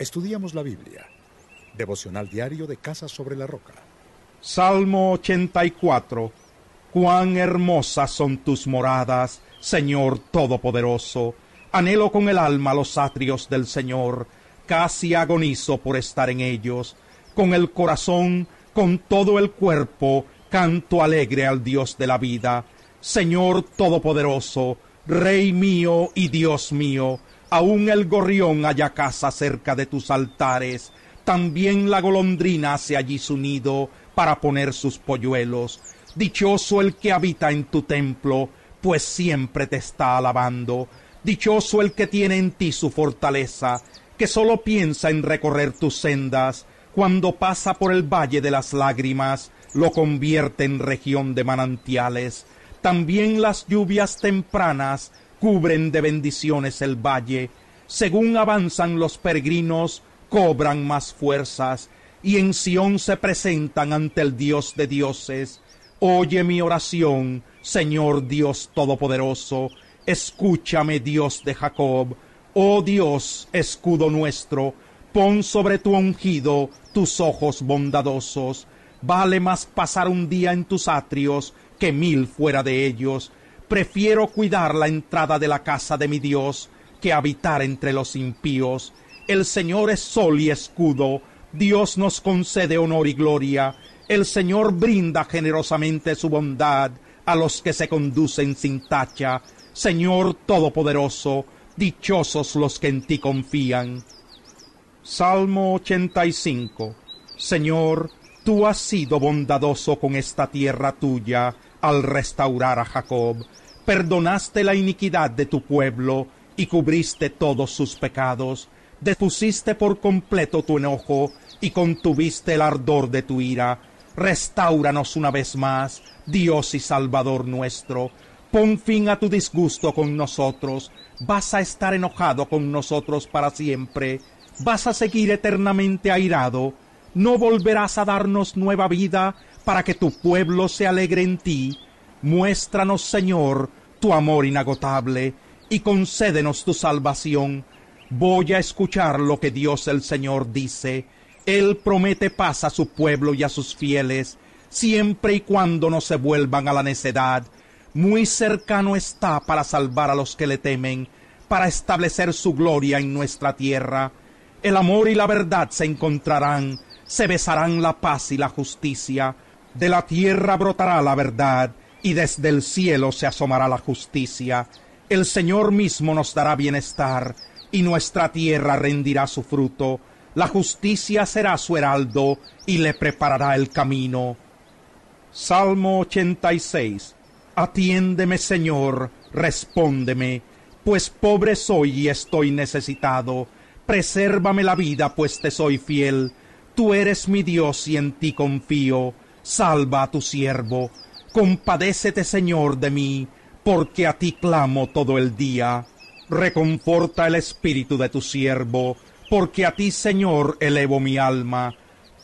Estudiamos la Biblia. Devocional diario de Casa sobre la Roca. Salmo 84. Cuán hermosas son tus moradas, Señor Todopoderoso. Anhelo con el alma los atrios del Señor, casi agonizo por estar en ellos. Con el corazón, con todo el cuerpo, canto alegre al Dios de la vida. Señor Todopoderoso, Rey mío y Dios mío, aun el gorrión haya casa cerca de tus altares, también la golondrina hace allí su nido para poner sus polluelos. Dichoso el que habita en tu templo, pues siempre te está alabando. Dichoso el que tiene en ti su fortaleza, que sólo piensa en recorrer tus sendas. Cuando pasa por el valle de las lágrimas, lo convierte en región de manantiales. También las lluvias tempranas cubren de bendiciones el valle. Según avanzan los peregrinos, cobran más fuerzas, y en Sión se presentan ante el Dios de dioses. Oye mi oración, Señor Dios Todopoderoso, escúchame Dios de Jacob. Oh Dios, escudo nuestro, pon sobre tu ungido tus ojos bondadosos. Vale más pasar un día en tus atrios que mil fuera de ellos. Prefiero cuidar la entrada de la casa de mi Dios que habitar entre los impíos. El Señor es sol y escudo, Dios nos concede honor y gloria, el Señor brinda generosamente su bondad a los que se conducen sin tacha. Señor Todopoderoso, dichosos los que en ti confían. Salmo 85 Señor, tú has sido bondadoso con esta tierra tuya, al restaurar a Jacob. Perdonaste la iniquidad de tu pueblo y cubriste todos sus pecados. Depusiste por completo tu enojo y contuviste el ardor de tu ira. Restáuranos una vez más, Dios y Salvador nuestro. Pon fin a tu disgusto con nosotros. Vas a estar enojado con nosotros para siempre. Vas a seguir eternamente airado. No volverás a darnos nueva vida para que tu pueblo se alegre en ti. Muéstranos, Señor, tu amor inagotable, y concédenos tu salvación. Voy a escuchar lo que Dios el Señor dice. Él promete paz a su pueblo y a sus fieles, siempre y cuando no se vuelvan a la necedad. Muy cercano está para salvar a los que le temen, para establecer su gloria en nuestra tierra. El amor y la verdad se encontrarán, se besarán la paz y la justicia de la tierra brotará la verdad, y desde el cielo se asomará la justicia. El Señor mismo nos dará bienestar, y nuestra tierra rendirá su fruto. La justicia será su heraldo, y le preparará el camino. Salmo 86 Atiéndeme, Señor, respóndeme, pues pobre soy y estoy necesitado. Presérvame la vida, pues te soy fiel. Tú eres mi Dios y en ti confío salva a tu siervo, compadécete Señor de mí, porque a ti clamo todo el día. Reconforta el espíritu de tu siervo, porque a ti Señor elevo mi alma.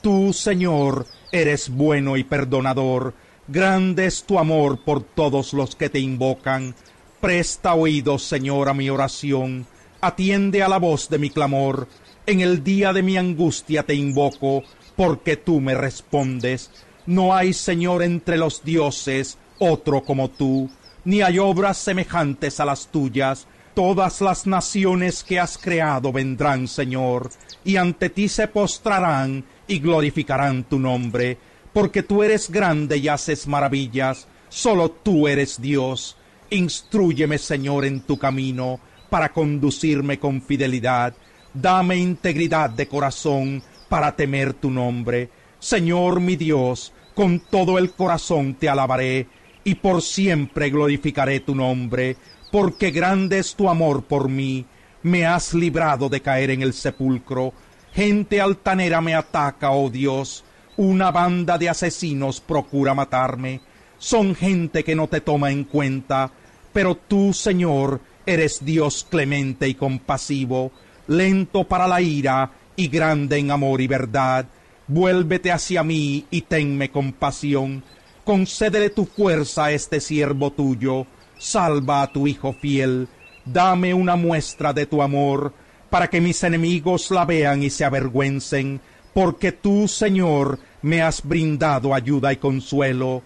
Tú, Señor, eres bueno y perdonador, grande es tu amor por todos los que te invocan. Presta oídos, Señor, a mi oración, atiende a la voz de mi clamor. En el día de mi angustia te invoco, porque tú me respondes. No hay Señor entre los dioses otro como tú, ni hay obras semejantes a las tuyas. Todas las naciones que has creado vendrán, Señor, y ante ti se postrarán y glorificarán tu nombre, porque tú eres grande y haces maravillas, solo tú eres Dios. Instrúyeme, Señor, en tu camino, para conducirme con fidelidad. Dame integridad de corazón para temer tu nombre. Señor mi Dios, con todo el corazón te alabaré y por siempre glorificaré tu nombre, porque grande es tu amor por mí, me has librado de caer en el sepulcro, gente altanera me ataca, oh Dios, una banda de asesinos procura matarme, son gente que no te toma en cuenta, pero tú, Señor, eres Dios clemente y compasivo, lento para la ira y grande en amor y verdad, Vuélvete hacia mí y tenme compasión. Concédele tu fuerza a este siervo tuyo. Salva a tu hijo fiel. Dame una muestra de tu amor. para que mis enemigos la vean y se avergüencen, porque tú, Señor, me has brindado ayuda y consuelo